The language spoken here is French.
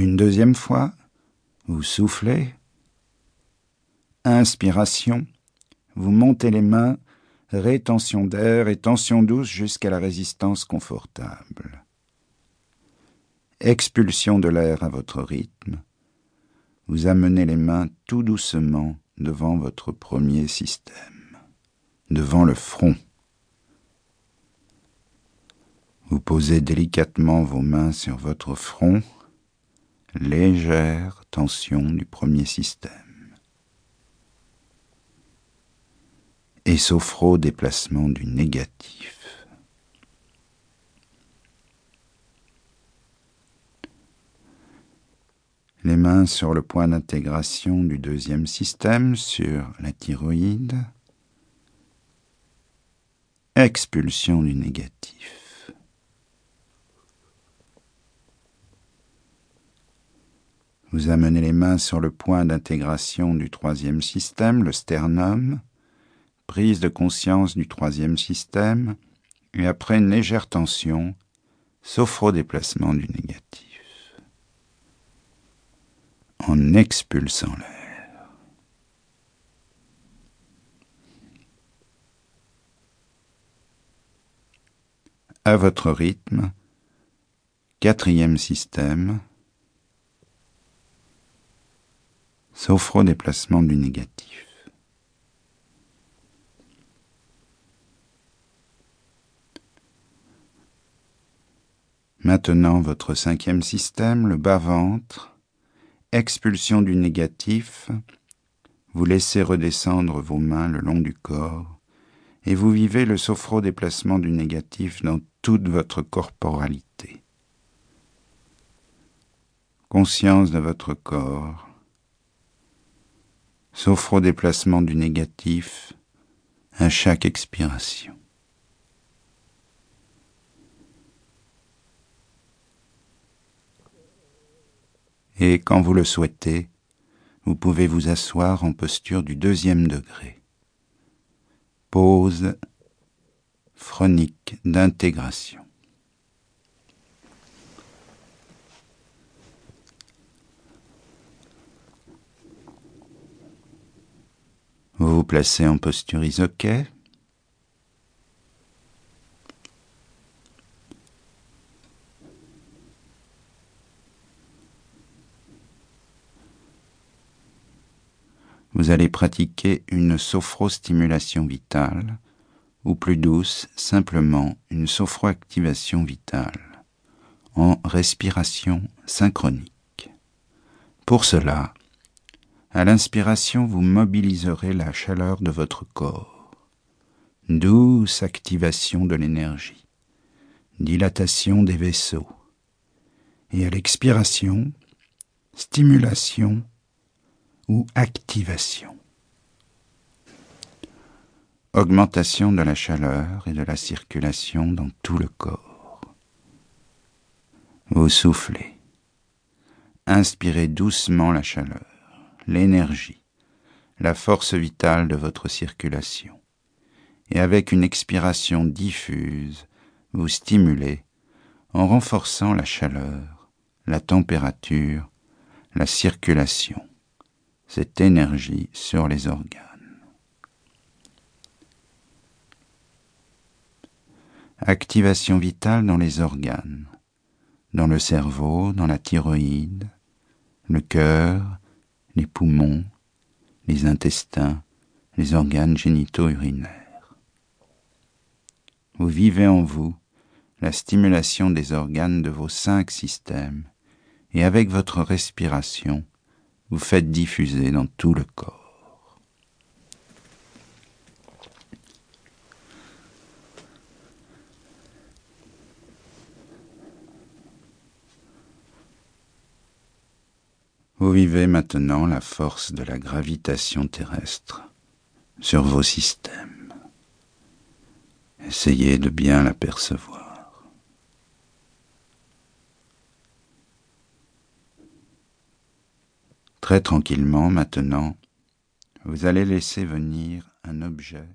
Une deuxième fois, vous soufflez. Inspiration, vous montez les mains, rétention d'air et tension douce jusqu'à la résistance confortable. Expulsion de l'air à votre rythme. Vous amenez les mains tout doucement devant votre premier système, devant le front. Vous posez délicatement vos mains sur votre front, légère tension du premier système. Et sophro déplacement du négatif. Les mains sur le point d'intégration du deuxième système, sur la thyroïde. Expulsion du négatif. Vous amenez les mains sur le point d'intégration du troisième système, le sternum. Prise de conscience du troisième système. Et après une légère tension, sophro-déplacement du négatif en expulsant l'air. À votre rythme, quatrième système, sophro-déplacement du négatif. Maintenant votre cinquième système, le bas-ventre, expulsion du négatif, vous laissez redescendre vos mains le long du corps et vous vivez le sophro-déplacement du négatif dans toute votre corporalité. Conscience de votre corps, sophro-déplacement du négatif à chaque expiration. et quand vous le souhaitez, vous pouvez vous asseoir en posture du deuxième degré. Pause phronique d'intégration. Vous placez en posture isoquet, vous allez pratiquer une sophrostimulation vitale, ou plus douce, simplement une sophroactivation vitale, en respiration synchronique. Pour cela, à l'inspiration, vous mobiliserez la chaleur de votre corps, douce activation de l'énergie, dilatation des vaisseaux, et à l'expiration, stimulation ou activation. Augmentation de la chaleur et de la circulation dans tout le corps. Vous soufflez. Inspirez doucement la chaleur, l'énergie, la force vitale de votre circulation. Et avec une expiration diffuse, vous stimulez en renforçant la chaleur, la température, la circulation cette énergie sur les organes. Activation vitale dans les organes, dans le cerveau, dans la thyroïde, le cœur, les poumons, les intestins, les organes génitaux urinaires. Vous vivez en vous la stimulation des organes de vos cinq systèmes et avec votre respiration, vous faites diffuser dans tout le corps. Vous vivez maintenant la force de la gravitation terrestre sur vos systèmes. Essayez de bien l'apercevoir. Très tranquillement maintenant, vous allez laisser venir un objet